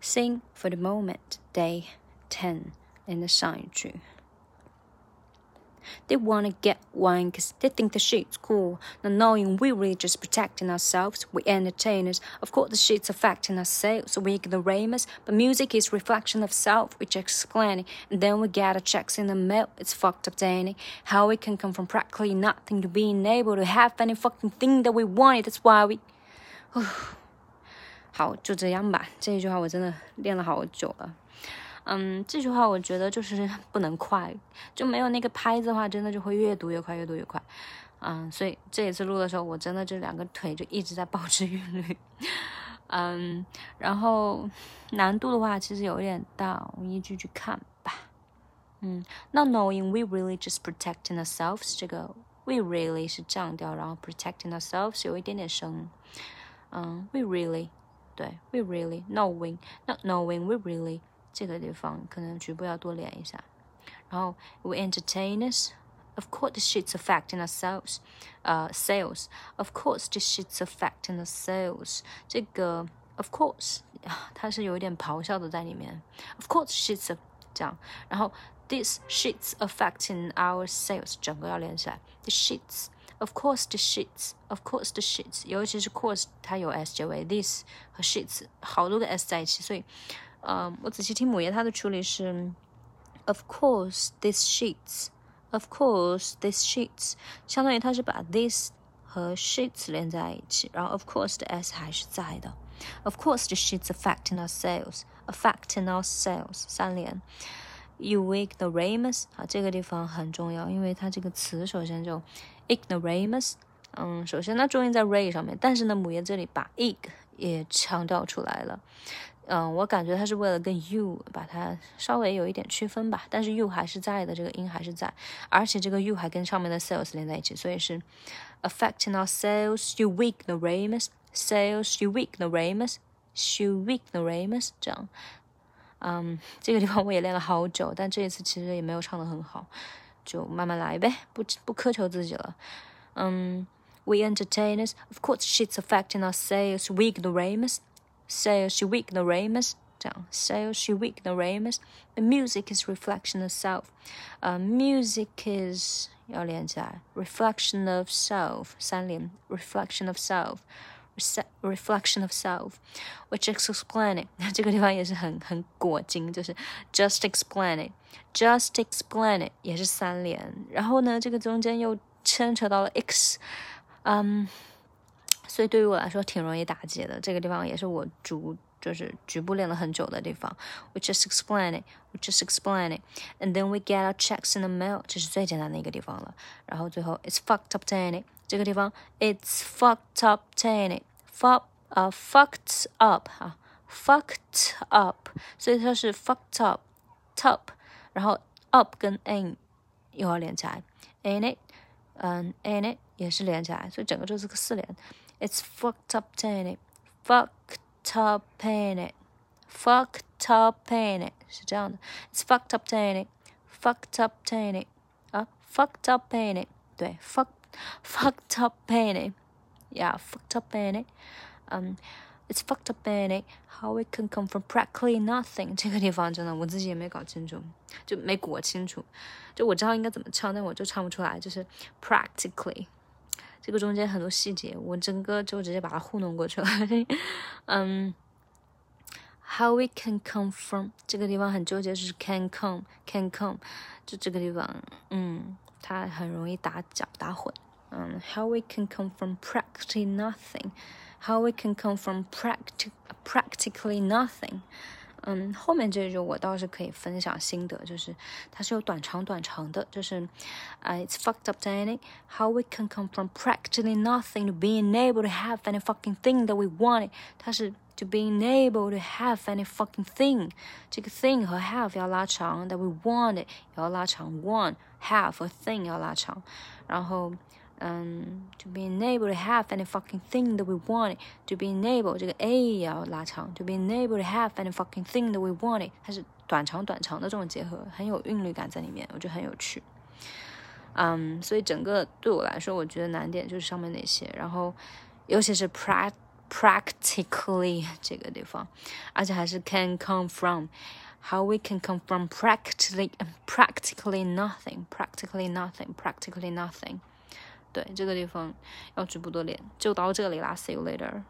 Sing for the moment, day 10 in the sign tree. They want to get one because they think the shit's cool. Not knowing we're really just protecting ourselves, we entertainers. Of course, the shit's affecting us, so we ignoramus. But music is reflection of self, which explaining. And then we get our checks in the mail. It's fucked up, Danny. How we can come from practically nothing to being able to have any fucking thing that we wanted. That's why we. 好，就这样吧。这一句话我真的练了好久了。嗯，这句话我觉得就是不能快，就没有那个拍子的话，真的就会越读越快，越读越快。嗯，所以这一次录的时候，我真的这两个腿就一直在保持韵律。嗯，然后难度的话，其实有一点大，我们一句句看吧。嗯那 knowing we really just protecting ourselves，这个 we really 是降调，然后 protecting ourselves 有一点点升。嗯，we really，对，we really knowing，not knowing we really。这个地方可能局部要多练一下。然后 we entertainers。Of course, the shit's affecting ourselves, uh, sales. Of course, the shit's affecting the sales. 这个 of course 它是有一点咆哮的在里面。Of course, shit's 这样。然后 this shit's affecting our sales，整个要连起来。The shits。 Of course, the shits. Of course, the shits. 尤其是 course，它有 s 结尾，this 和 shits 好多个 s 在一起，所以嗯，我仔细听母爷他的处理是，Of course, these sheets. Of course, these sheets. 相当于他是把 this 和 sheets 连在一起，然后 of course 的 s 还是在的。Of course, the sheets affecting our sales, affecting our sales 三连。 You ignoramus 啊，这个地方很重要，因为它这个词首先就 ignoramus，嗯，首先它重音在 ray 上面，但是呢，母爷这里把 ig 也强调出来了。嗯，我感觉它是为了跟 you 把它稍微有一点区分吧，但是 you 还是在的，这个音还是在，而且这个 you 还跟上面的 sales 连在一起，所以是 affecting our sales，you weak the ramus，sales，you weak the ramus，you weak the ramus，这样，嗯，这个地方我也练了好久，但这一次其实也没有唱的很好，就慢慢来呗，不不苛求自己了，嗯，we entertainers，of course she's affecting our sales，weak the ramus。Sail she weak the ramus，这样 sail she weak the ramus。The music is reflection of self，呃、uh,，music is 要连起来，reflection of self 三连，reflection of self。Reflection of self, which explain it。这个地方也是很很果金，就是 just explain it, just explain it 也是三连。然后呢，这个中间又牵扯到了 x，嗯。所以对于我来说挺容易打结的，这个地方也是我主就是局部练了很久的地方。We just explain it, we just explain it, and then we get our checks in the mail，这是最简单的一个地方了。然后最后 it's fucked up Danny，这个地方 it's fucked up Danny，fuck 啊 fucked up 哈 fucked up，所以它是 fucked up top，然后 up 跟 in 又要连起来，in it，嗯 in it 也是连起来，所以整个就是个四连。It's fucked up Danny. Fucked up Danny. Fucked up Danny 是这样的。It's fucked up Danny. Fucked up Danny 啊，fucked up Danny 对，fuck fucked up Danny. Yeah, fucked up Danny. Um, it's fucked up Danny. How it can come from practically nothing 这个地方真的我自己也没搞清楚，就没裹清楚。就我知道应该怎么唱，但我就唱不出来，就是 practically。 这个中间很多细节，我整个就直接把它糊弄过去了。嗯，How we can come from 这个地方很纠结，就是 can come can come，就这个地方，嗯，它很容易打搅打混。嗯，How we can come from practically nothing，How we can come from practic practically nothing。嗯，后面这句我倒是可以分享心得，就是它是有短长短长的，就是啊、uh,，It's fucked up, Danny. How we can come from practically nothing to being able to have any fucking thing that we wanted，它是 to being able to have any fucking thing，这个 thing 和 have 要拉长，that we wanted 要拉长，want have 和 thing 要拉长，然后。 嗯，to be able to have any fucking thing that we want，to be able 这个 a 也要拉长，to be able to have any fucking thing that we want，它是短长短长的这种结合，很有韵律感在里面，我觉得很有趣。嗯，所以整个对我来说，我觉得难点就是上面那些，然后尤其是 prac practically 这个地方，而且还是 can come from。How we can come from practically practically nothing, practically nothing, practically nothing。 对，这个地方要局部多练，就到这里啦。See you later.